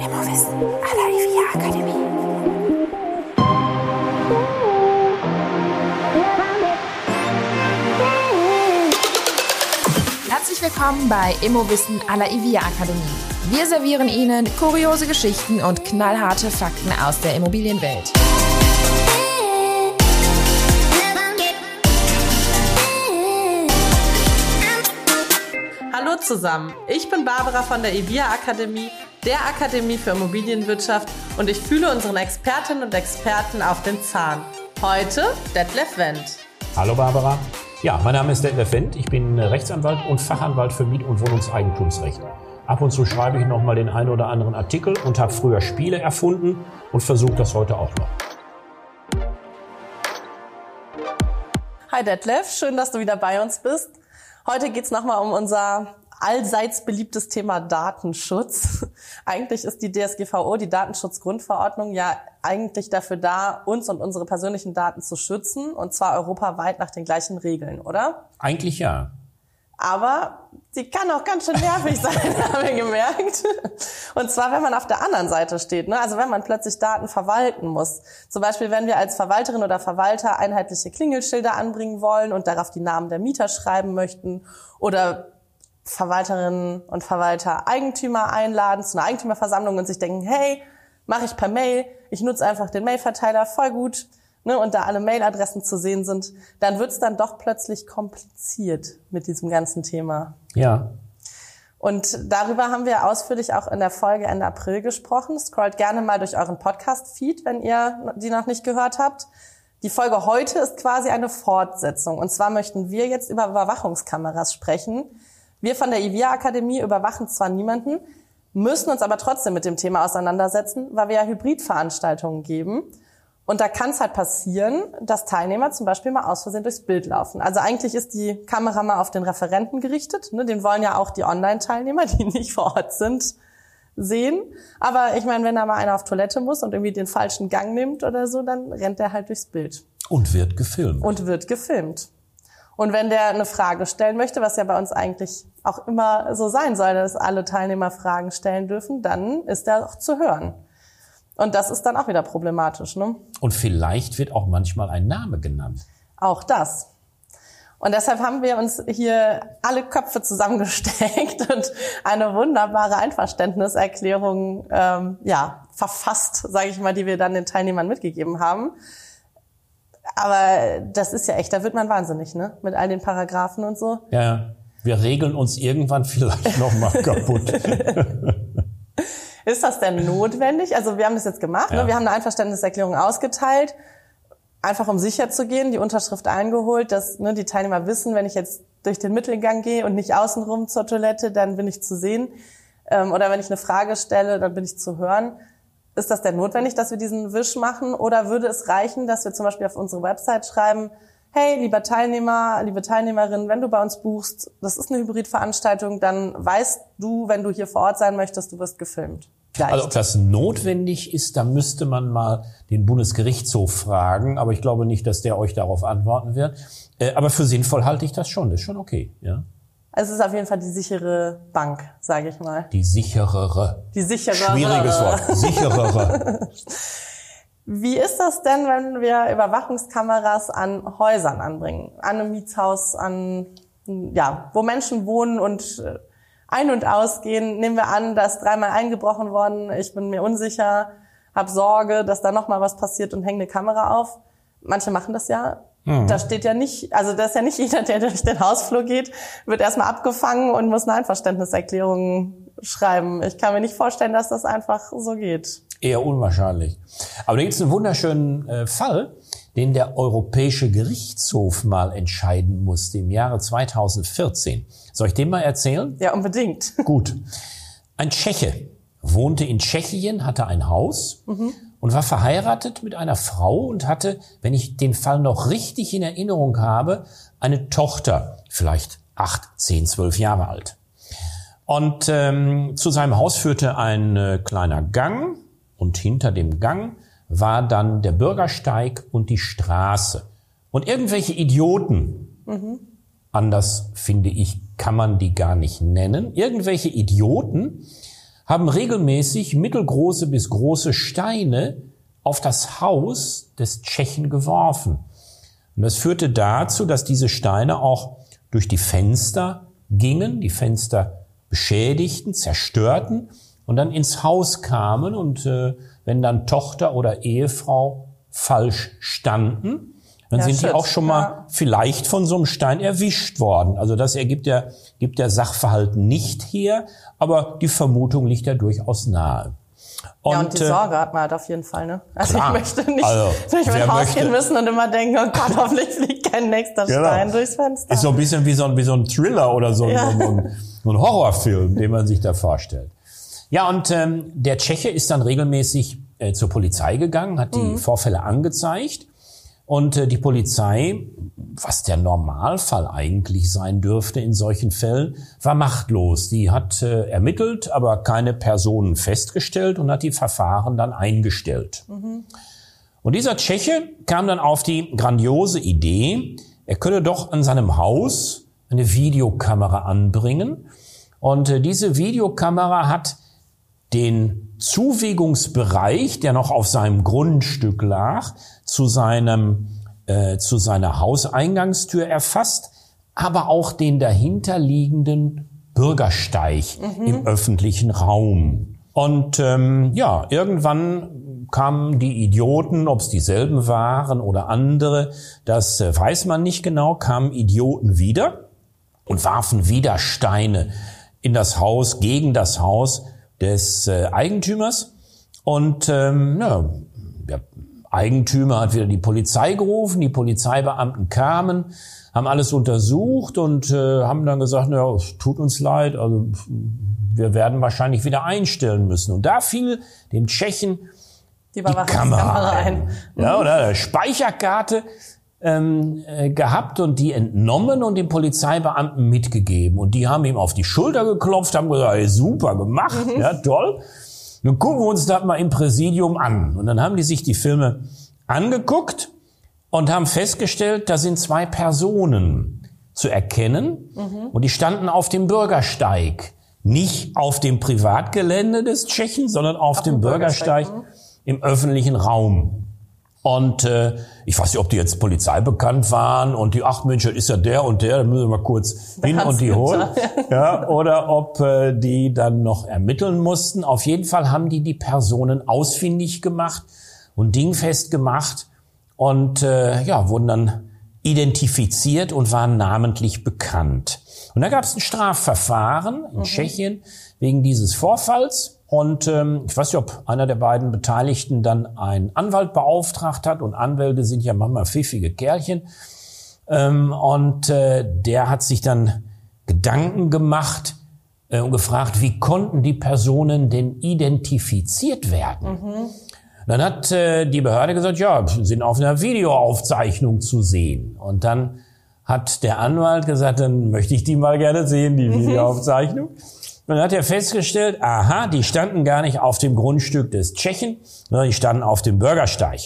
Immowissen à la IVA Akademie. Herzlich willkommen bei Immowissen à la IVA Akademie. Wir servieren Ihnen kuriose Geschichten und knallharte Fakten aus der Immobilienwelt. Hallo zusammen, ich bin Barbara von der EVIA Akademie, der Akademie für Immobilienwirtschaft und ich fühle unseren Expertinnen und Experten auf den Zahn. Heute Detlef Wendt. Hallo Barbara. Ja, mein Name ist Detlef Wendt. Ich bin Rechtsanwalt und Fachanwalt für Miet- und Wohnungseigentumsrecht. Ab und zu schreibe ich noch mal den einen oder anderen Artikel und habe früher Spiele erfunden und versuche das heute auch noch. Hi Detlef, schön, dass du wieder bei uns bist. Heute geht's nochmal um unser allseits beliebtes Thema Datenschutz. Eigentlich ist die DSGVO, die Datenschutzgrundverordnung, ja eigentlich dafür da, uns und unsere persönlichen Daten zu schützen, und zwar europaweit nach den gleichen Regeln, oder? Eigentlich ja. Aber sie kann auch ganz schön nervig sein, haben wir gemerkt. Und zwar, wenn man auf der anderen Seite steht. Ne? Also wenn man plötzlich Daten verwalten muss. Zum Beispiel, wenn wir als Verwalterin oder Verwalter einheitliche Klingelschilder anbringen wollen und darauf die Namen der Mieter schreiben möchten oder Verwalterinnen und Verwalter Eigentümer einladen zu einer Eigentümerversammlung und sich denken, hey, mache ich per Mail, ich nutze einfach den Mailverteiler, voll gut ne, und da alle Mailadressen zu sehen sind, dann wird's dann doch plötzlich kompliziert mit diesem ganzen Thema. Ja. Und darüber haben wir ausführlich auch in der Folge Ende April gesprochen. Scrollt gerne mal durch euren Podcast-Feed, wenn ihr die noch nicht gehört habt. Die Folge heute ist quasi eine Fortsetzung. Und zwar möchten wir jetzt über Überwachungskameras sprechen. Wir von der IVIA Akademie überwachen zwar niemanden, müssen uns aber trotzdem mit dem Thema auseinandersetzen, weil wir ja Hybridveranstaltungen geben. Und da kann es halt passieren, dass Teilnehmer zum Beispiel mal aus Versehen durchs Bild laufen. Also eigentlich ist die Kamera mal auf den Referenten gerichtet. Ne? Den wollen ja auch die Online-Teilnehmer, die nicht vor Ort sind, sehen. Aber ich meine, wenn da mal einer auf Toilette muss und irgendwie den falschen Gang nimmt oder so, dann rennt er halt durchs Bild. Und wird gefilmt. Und wird gefilmt. Und wenn der eine Frage stellen möchte, was ja bei uns eigentlich auch immer so sein soll, dass alle Teilnehmer Fragen stellen dürfen, dann ist er auch zu hören. Und das ist dann auch wieder problematisch. Ne? Und vielleicht wird auch manchmal ein Name genannt. Auch das. Und deshalb haben wir uns hier alle Köpfe zusammengesteckt und eine wunderbare Einverständniserklärung ähm, ja, verfasst, sage ich mal, die wir dann den Teilnehmern mitgegeben haben. Aber das ist ja echt, da wird man wahnsinnig, ne? Mit all den Paragraphen und so. Ja, wir regeln uns irgendwann vielleicht noch mal kaputt. Ist das denn notwendig? Also wir haben das jetzt gemacht, Ja. ne? wir haben eine Einverständniserklärung ausgeteilt, einfach um sicher zu gehen, die Unterschrift eingeholt, dass ne, die Teilnehmer wissen, wenn ich jetzt durch den Mittelgang gehe und nicht außenrum zur Toilette, dann bin ich zu sehen. Ähm, oder wenn ich eine Frage stelle, dann bin ich zu hören. Ist das denn notwendig, dass wir diesen Wisch machen? Oder würde es reichen, dass wir zum Beispiel auf unsere Website schreiben, hey, lieber Teilnehmer, liebe Teilnehmerin, wenn du bei uns buchst, das ist eine Hybridveranstaltung, dann weißt du, wenn du hier vor Ort sein möchtest, du wirst gefilmt. Vielleicht. Also ob das notwendig ist, da müsste man mal den Bundesgerichtshof fragen, aber ich glaube nicht, dass der euch darauf antworten wird. Äh, Aber für sinnvoll halte ich das schon, das ist schon okay. Ja? Also es ist auf jeden Fall die sichere Bank, sage ich mal. Die sicherere. Die sichere. Schwieriges Wort. Sicherere. Wie ist das denn, wenn wir Überwachungskameras an Häusern anbringen? An einem Mietshaus, an, ja, wo Menschen wohnen und äh, ein- und ausgehen. Nehmen wir an, da ist dreimal eingebrochen worden. Ich bin mir unsicher, habe Sorge, dass da noch mal was passiert und hänge eine Kamera auf. Manche machen das ja. Da steht ja nicht, also da ist ja nicht jeder, der durch den Hausflur geht, wird erstmal abgefangen und muss eine Einverständniserklärung schreiben. Ich kann mir nicht vorstellen, dass das einfach so geht. Eher unwahrscheinlich. Aber da gibt es einen wunderschönen äh, Fall, den der Europäische Gerichtshof mal entscheiden musste im Jahre 2014. Soll ich den mal erzählen? Ja, unbedingt. Gut. Ein Tscheche wohnte in Tschechien, hatte ein Haus und war verheiratet mit einer Frau und hatte, wenn ich den Fall noch richtig in Erinnerung habe, eine Tochter, vielleicht acht, zehn, zwölf Jahre alt. Und ähm, zu seinem Haus führte ein äh, kleiner Gang und hinter dem Gang war dann der Bürgersteig und die Straße. Und irgendwelche Idioten, anders finde ich, kann man die gar nicht nennen, irgendwelche Idioten haben regelmäßig mittelgroße bis große Steine auf das Haus des Tschechen geworfen. Und das führte dazu, dass diese Steine auch durch die Fenster gingen, die Fenster beschädigten, zerstörten und dann ins Haus kamen und äh, wenn dann Tochter oder Ehefrau falsch standen, dann Ja, sind shit. die auch schon mal Ja. vielleicht von so einem Stein erwischt worden. Also das ergibt der, gibt der Sachverhalt nicht her, aber die Vermutung liegt ja durchaus nahe. ja, und die äh, Sorge hat man halt auf jeden Fall, ne? Also Klar. ich möchte nicht Also, durch mein Haus möchte- gehen müssen und immer denken, oh Gott, hoffentlich fliegt kein nächster Genau. Stein durchs Fenster. Ist so ein bisschen wie so ein, wie so ein Thriller oder so ein, Ja. so ein, so ein Horrorfilm, den man sich da vorstellt. Ja, und ähm, der Tscheche ist dann regelmäßig äh, zur Polizei gegangen, hat die Vorfälle angezeigt. Und äh, die Polizei, was der Normalfall eigentlich sein dürfte in solchen Fällen, war machtlos. Die hat äh, ermittelt, aber keine Personen festgestellt und hat die Verfahren dann eingestellt. Und dieser Tscheche kam dann auf die grandiose Idee, er könne doch an seinem Haus eine Videokamera anbringen. Und äh, diese Videokamera hat den Zuwegungsbereich, der noch auf seinem Grundstück lag, zu seinem äh, zu seiner Hauseingangstür erfasst, aber auch den dahinterliegenden Bürgersteig im öffentlichen Raum. Und ähm, ja, irgendwann kamen die Idioten, ob es dieselben waren oder andere, das äh, weiß man nicht genau, kamen Idioten wieder und warfen wieder Steine in das Haus, gegen das Haus des äh, Eigentümers. Und ähm, ja, der Eigentümer hat wieder die Polizei gerufen, die Polizeibeamten kamen, haben alles untersucht und äh, haben dann gesagt, na, es tut uns leid, also wir werden wahrscheinlich wieder einstellen müssen. Und da fiel dem Tschechen die die Kamera ein. ein. Ja, oder eine Speicherkarte ähm, äh, gehabt und die entnommen und den Polizeibeamten mitgegeben. Und die haben ihm auf die Schulter geklopft, haben gesagt, hey, super gemacht, ja, toll. Nun gucken wir uns das mal im Präsidium an. Und dann haben die sich die Filme angeguckt und haben festgestellt, da sind zwei Personen zu erkennen und die standen auf dem Bürgersteig. Nicht auf dem Privatgelände des Tschechen, sondern auf, dem dem Bürgersteig, Bürgersteig, im öffentlichen Raum. Und äh, ich weiß nicht, ob die jetzt Polizei bekannt waren und die, ach Mensch, das ist ja der und der, da müssen wir mal kurz hin Hans und die holen. Ja, oder ob äh, die dann noch ermitteln mussten. Auf jeden Fall haben die die Personen ausfindig gemacht und dingfest gemacht und äh, ja, wurden dann identifiziert und waren namentlich bekannt. Und da gab es ein Strafverfahren in Tschechien wegen dieses Vorfalls. Und ähm, ich weiß nicht, ob einer der beiden Beteiligten dann einen Anwalt beauftragt hat. Und Anwälte sind ja manchmal pfiffige Kerlchen. Ähm, und äh, der hat sich dann Gedanken gemacht äh, und gefragt, wie konnten die Personen denn identifiziert werden? Dann hat äh, die Behörde gesagt, ja, sind auf einer Videoaufzeichnung zu sehen. Und dann hat der Anwalt gesagt, dann möchte ich die mal gerne sehen, die Videoaufzeichnung. Dann hat er festgestellt, aha, die standen gar nicht auf dem Grundstück des Tschechen, sondern die standen auf dem Bürgersteig.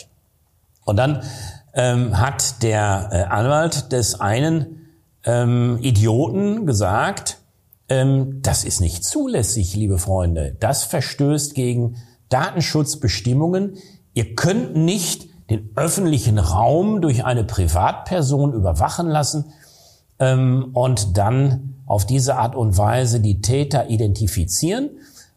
Und dann ähm, hat der äh, Anwalt des einen ähm, Idioten gesagt, ähm, das ist nicht zulässig, liebe Freunde. Das verstößt gegen Datenschutzbestimmungen. Ihr könnt nicht den öffentlichen Raum durch eine Privatperson überwachen lassen ähm, und dann auf diese Art und Weise die Täter identifizieren.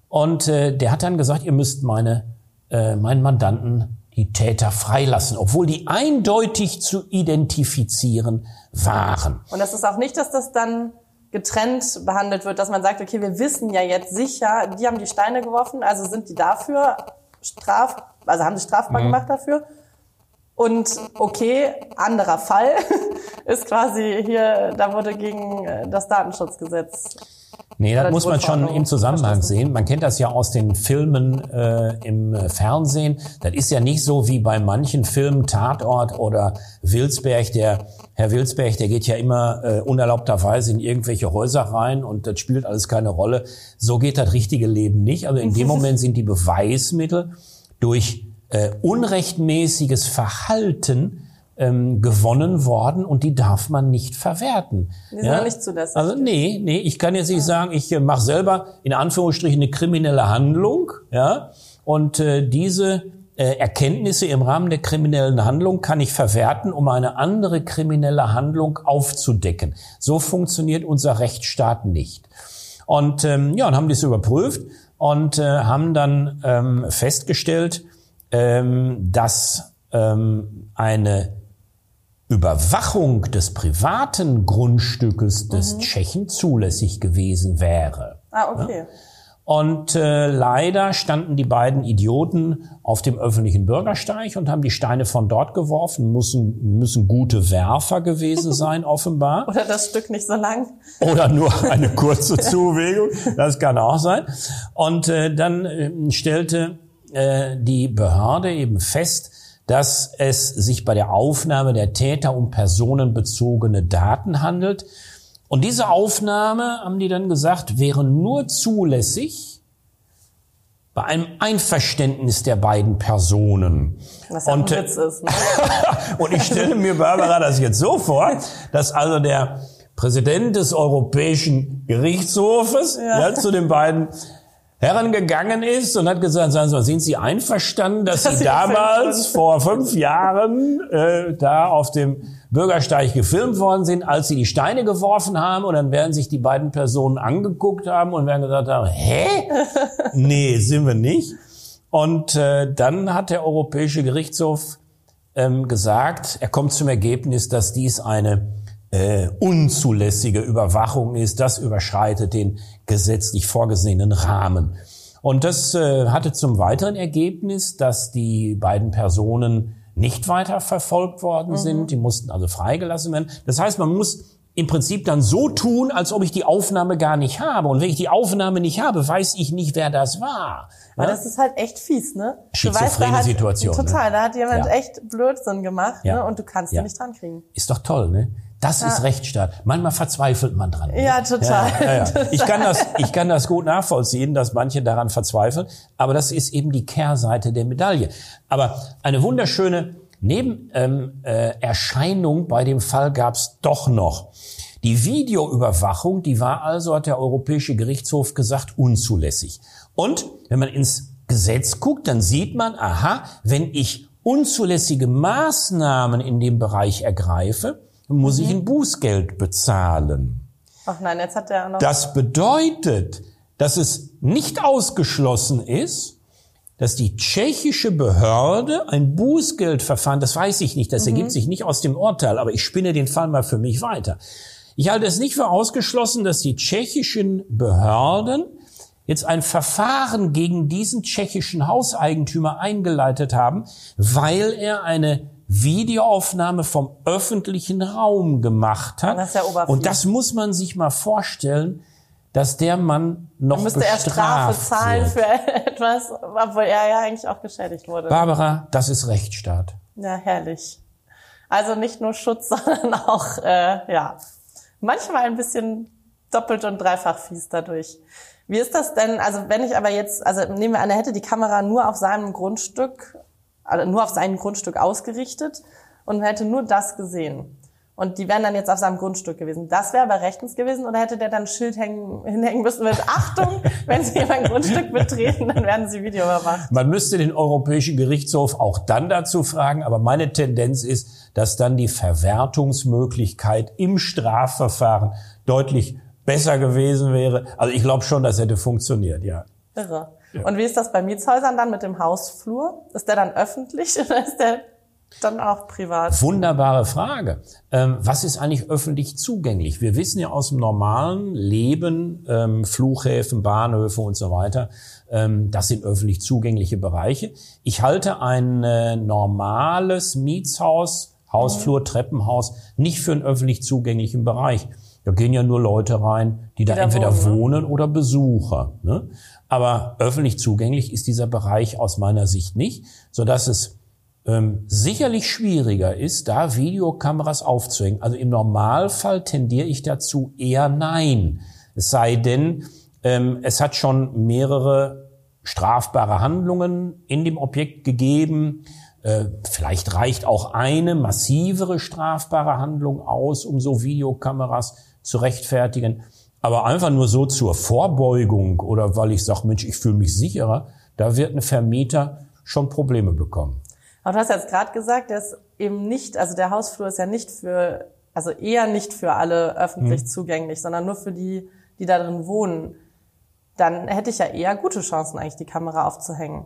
Und äh, der hat dann gesagt, ihr müsst meine, äh, meinen Mandanten die Täter freilassen, obwohl die eindeutig zu identifizieren waren. Und das ist auch nicht, dass das dann getrennt behandelt wird, dass man sagt, okay, wir wissen ja jetzt sicher, die haben die Steine geworfen, also sind die dafür straf, also haben sie strafbar gemacht dafür. Und okay, anderer Fall ist quasi hier, da wurde gegen äh, das Datenschutzgesetz. Nee, das muss man schon im Zusammenhang sehen. Man kennt das ja aus den Filmen äh, im äh, Fernsehen. Das ist ja nicht so wie bei manchen Filmen Tatort oder Wilsberg. Der Herr Wilsberg, der geht ja immer äh, unerlaubterweise in irgendwelche Häuser rein und das spielt alles keine Rolle. So geht das richtige Leben nicht. Also in dem Moment sind die Beweismittel durch äh, unrechtmäßiges Verhalten ähm, gewonnen worden und die darf man nicht verwerten. Die ja? nicht zulässig. Also nee, nee, ich kann jetzt nicht sagen, ich äh, mache selber in Anführungsstrichen eine kriminelle Handlung, ja, und äh, diese äh, Erkenntnisse im Rahmen der kriminellen Handlung kann ich verwerten, um eine andere kriminelle Handlung aufzudecken. So funktioniert unser Rechtsstaat nicht. Und ähm, ja, und haben das überprüft und äh, haben dann ähm, festgestellt, ähm, dass ähm, eine Überwachung des privaten Grundstückes des mhm. Tschechen zulässig gewesen wäre. Ah, okay. Ja? Und äh, leider standen die beiden Idioten auf dem öffentlichen Bürgersteig und haben die Steine von dort geworfen. Müssen, müssen gute Werfer gewesen sein, offenbar. Oder das Stück nicht so lang. Oder nur eine kurze Zuwegung. Das kann auch sein. Und äh, dann äh, stellte äh, die Behörde eben fest, dass es sich bei der Aufnahme der Täter um personenbezogene Daten handelt und diese Aufnahme, haben die dann gesagt, wäre nur zulässig bei einem Einverständnis der beiden Personen. Was ja und, ein Witz ist. Ne? und ich stelle mir, Barbara, das jetzt so vor, dass also der Präsident des Europäischen Gerichtshofes ja. ja zu den beiden Herren gegangen ist und hat gesagt, sagen Sie mal, sind Sie einverstanden, dass, dass Sie damals vor fünf Jahren äh, da auf dem Bürgersteig gefilmt worden sind, als Sie die Steine geworfen haben und dann werden sich die beiden Personen angeguckt haben und werden gesagt haben, hä? nee, sind wir nicht. Und äh, dann hat der Europäische Gerichtshof ähm, gesagt, er kommt zum Ergebnis, dass dies eine äh, unzulässige Überwachung ist. Das überschreitet den gesetzlich vorgesehenen Rahmen. Und das äh, hatte zum weiteren Ergebnis, dass die beiden Personen nicht weiter verfolgt worden mhm. sind. Die mussten also freigelassen werden. Das heißt, man muss im Prinzip dann so tun, als ob ich die Aufnahme gar nicht habe. Und wenn ich die Aufnahme nicht habe, weiß ich nicht, wer das war. Aber ja? das ist halt echt fies, ne? Schizophrene weißt, Situation. Total, ne? da hat jemand ja. echt Blödsinn gemacht, ja. ne? Und du kannst ihn nicht dran kriegen. Ist doch toll, ne? Das ja. ist Rechtsstaat. Manchmal verzweifelt man dran. Ne? Ja, total. Ja, ja. Ich kann das, ich kann das gut nachvollziehen, dass manche daran verzweifeln. Aber das ist eben die Kehrseite der Medaille. Aber eine wunderschöne Nebenerscheinung ähm, äh, bei dem Fall gab's doch noch. Die Videoüberwachung, die war also, hat der Europäische Gerichtshof gesagt, unzulässig. Und wenn man ins Gesetz guckt, dann sieht man, aha, wenn ich unzulässige Maßnahmen in dem Bereich ergreife, muss mhm. ich ein Bußgeld bezahlen. Ach nein, jetzt hat der noch. Das bedeutet, dass es nicht ausgeschlossen ist, dass die tschechische Behörde ein Bußgeldverfahren, das weiß ich nicht, das mhm. ergibt sich nicht aus dem Urteil, aber ich spinne den Fall mal für mich weiter. Ich halte es nicht für ausgeschlossen, dass die tschechischen Behörden jetzt ein Verfahren gegen diesen tschechischen Hauseigentümer eingeleitet haben, weil er eine Videoaufnahme vom öffentlichen Raum gemacht hat. Das ist ja Und das muss man sich mal vorstellen, dass der Mann noch müsste bestraft er Strafe zahlen wird. für etwas, obwohl er ja eigentlich auch geschädigt wurde. Barbara, das ist Rechtsstaat. Ja, herrlich. Also nicht nur Schutz, sondern auch, äh, ja, manchmal ein bisschen doppelt und dreifach fies dadurch. Wie ist das denn, also wenn ich aber jetzt, also nehmen wir an, er hätte die Kamera nur auf seinem Grundstück nur auf sein Grundstück ausgerichtet und hätte nur das gesehen. Und die wären dann jetzt auf seinem Grundstück gewesen. Das wäre aber rechtens gewesen oder hätte der dann ein Schild hängen, hinhängen müssen mit Achtung, wenn Sie mein Grundstück betreten, dann werden Sie Video überwacht. Man müsste den Europäischen Gerichtshof auch dann dazu fragen, aber meine Tendenz ist, dass dann die Verwertungsmöglichkeit im Strafverfahren deutlich besser gewesen wäre. Also ich glaube schon, das hätte funktioniert, ja. Irre. Und wie ist das bei Mietshäusern dann mit dem Hausflur? Ist der dann öffentlich oder ist der dann auch privat? Wunderbare Frage. Ähm, was ist eigentlich öffentlich zugänglich? Wir wissen ja aus dem normalen Leben, ähm, Flughäfen, Bahnhöfe und so weiter, ähm, das sind öffentlich zugängliche Bereiche. Ich halte ein äh, normales Mietshaus, Hausflur, mhm. Treppenhaus nicht für einen öffentlich zugänglichen Bereich. Da gehen ja nur Leute rein, die, die da, da, entweder wohnen, ne? wohnen oder Besucher. Ne? Aber öffentlich zugänglich ist dieser Bereich aus meiner Sicht nicht, so dass es ähm, sicherlich schwieriger ist, da Videokameras aufzuhängen. Also im Normalfall tendiere ich dazu eher nein. Es sei denn, ähm, es hat schon mehrere strafbare Handlungen in dem Objekt gegeben. Äh, vielleicht reicht auch eine massivere strafbare Handlung aus, um so Videokameras zu rechtfertigen. Aber einfach nur so zur Vorbeugung oder weil ich sage, Mensch, ich fühle mich sicherer, da wird ein Vermieter schon Probleme bekommen. Aber du hast jetzt gerade gesagt, dass eben nicht, also der Hausflur ist ja nicht für, also eher nicht für alle öffentlich hm. zugänglich, sondern nur für die, die da drin wohnen. Dann hätte ich ja eher gute Chancen, eigentlich die Kamera aufzuhängen.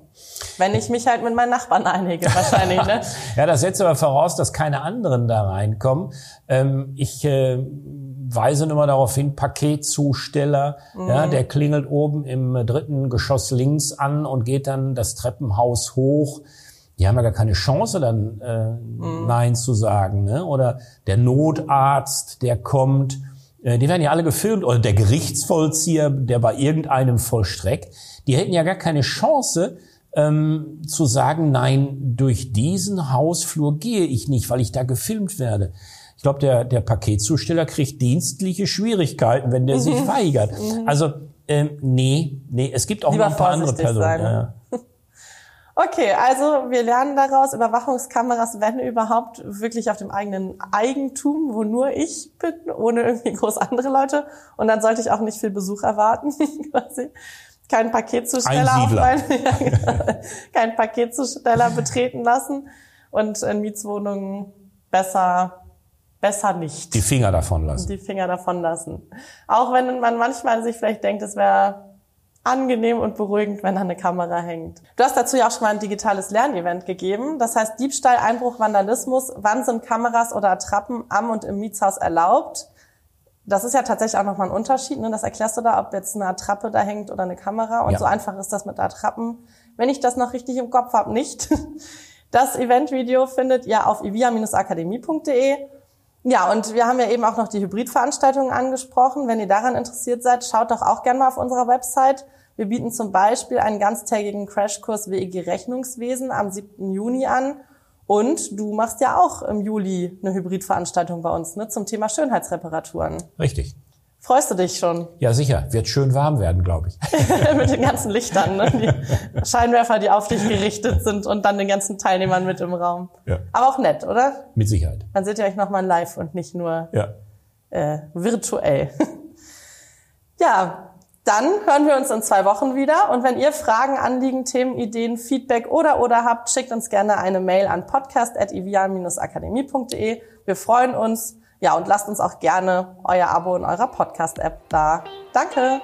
Wenn ich mich halt mit meinen Nachbarn einige, wahrscheinlich, ne? ja, das setzt aber voraus, dass keine anderen da reinkommen. Ähm, ich äh, weisen immer darauf hin, Paketzusteller, mhm. ja, der klingelt oben im dritten Geschoss links an und geht dann das Treppenhaus hoch. Die haben ja gar keine Chance, dann äh, mhm. Nein zu sagen. Ne? Oder der Notarzt, der kommt, äh, die werden ja alle gefilmt. Oder der Gerichtsvollzieher, der bei irgendeinem vollstreckt. Die hätten ja gar keine Chance, ähm, zu sagen, nein, durch diesen Hausflur gehe ich nicht, weil ich da gefilmt werde. Ich glaube, der, der Paketzusteller kriegt dienstliche Schwierigkeiten, wenn der mhm. sich weigert. Mhm. Also ähm, nee, nee, es gibt auch Lieber noch ein paar andere Personen. Ja. Okay, also wir lernen daraus, Überwachungskameras, wenn überhaupt, wirklich auf dem eigenen Eigentum, wo nur ich bin, ohne irgendwie groß andere Leute. Und dann sollte ich auch nicht viel Besuch erwarten, quasi. Kein Paketzusteller auf mein, ja, genau. kein Paketzusteller betreten lassen und in Mietswohnungen besser besser nicht. Die Finger davon lassen. Die Finger davon lassen. Auch wenn man manchmal sich vielleicht denkt, es wäre angenehm und beruhigend, wenn da eine Kamera hängt. Du hast dazu ja auch schon mal ein digitales Lernevent gegeben. Das heißt Diebstahl, Einbruch, Vandalismus. Wann sind Kameras oder Attrappen am und im Mietshaus erlaubt? Das ist ja tatsächlich auch nochmal ein Unterschied. Ne? Das erklärst du da, ob jetzt eine Attrappe da hängt oder eine Kamera. Und ja. so einfach ist das mit Attrappen. Wenn ich das noch richtig im Kopf habe, nicht. Das Eventvideo findet ihr auf ivia-akademie.de ja, und wir haben ja eben auch noch die Hybridveranstaltungen angesprochen. Wenn ihr daran interessiert seid, schaut doch auch gerne mal auf unserer Website. Wir bieten zum Beispiel einen ganztägigen Crashkurs WEG Rechnungswesen am 7. Juni an. Und du machst ja auch im Juli eine Hybridveranstaltung bei uns ne, zum Thema Schönheitsreparaturen. Richtig. Freust du dich schon? Ja, sicher. Wird schön warm werden, glaube ich. mit den ganzen Lichtern, ne? die Scheinwerfer, die auf dich gerichtet sind und dann den ganzen Teilnehmern mit im Raum. Ja. Aber auch nett, oder? Mit Sicherheit. Dann seht ihr euch nochmal live und nicht nur ja. äh, virtuell. ja, dann hören wir uns in zwei Wochen wieder. Und wenn ihr Fragen, Anliegen, Themen, Ideen, Feedback oder oder habt, schickt uns gerne eine Mail an podcast.ivian-akademie.de. Wir freuen uns. Ja, und lasst uns auch gerne euer Abo in eurer Podcast-App da. Danke!